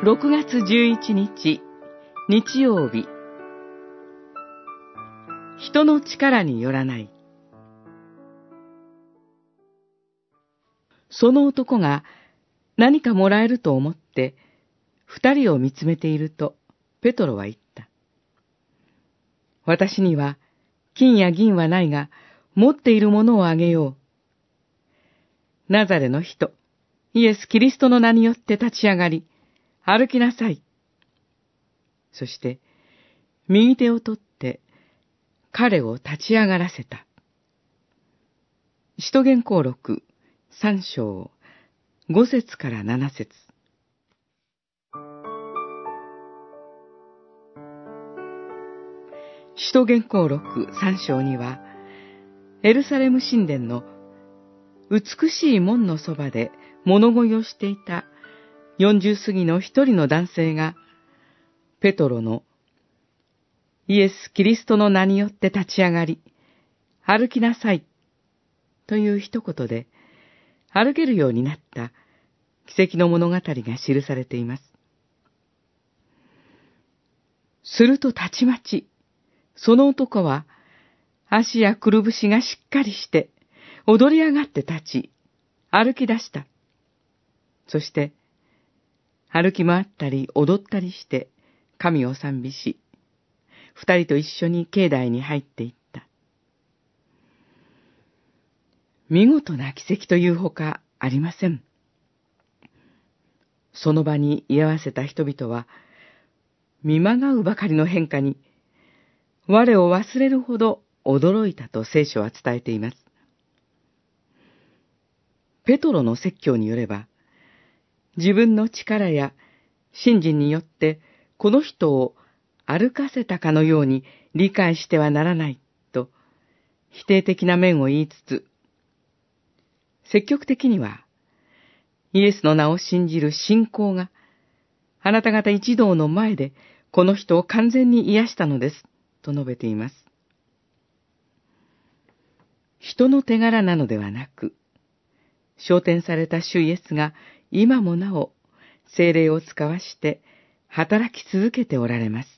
6月11日、日曜日。人の力によらない。その男が何かもらえると思って二人を見つめていると、ペトロは言った。私には金や銀はないが、持っているものをあげよう。ナザレの人、イエス・キリストの名によって立ち上がり、歩きなさい。そして、右手を取って、彼を立ち上がらせた。使徒言行録三章五節から七節使徒言行録三章には、エルサレム神殿の美しい門のそばで物乞いをしていた四十過ぎの一人の男性が、ペトロのイエス・キリストの名によって立ち上がり、歩きなさい、という一言で、歩けるようになった奇跡の物語が記されています。するとたちまち、その男は、足やくるぶしがしっかりして、踊り上がって立ち、歩き出した。そして、歩き回ったり踊ったりして、神を賛美し、二人と一緒に境内に入っていった。見事な奇跡というほかありません。その場に居合わせた人々は、見まがうばかりの変化に、我を忘れるほど驚いたと聖書は伝えています。ペトロの説教によれば、自分の力や信心によってこの人を歩かせたかのように理解してはならないと否定的な面を言いつつ、積極的にはイエスの名を信じる信仰があなた方一同の前でこの人を完全に癒したのです。と述べています。人の手柄なのではなく、昇天された主イエスが今もなお精霊を使わして働き続けておられます。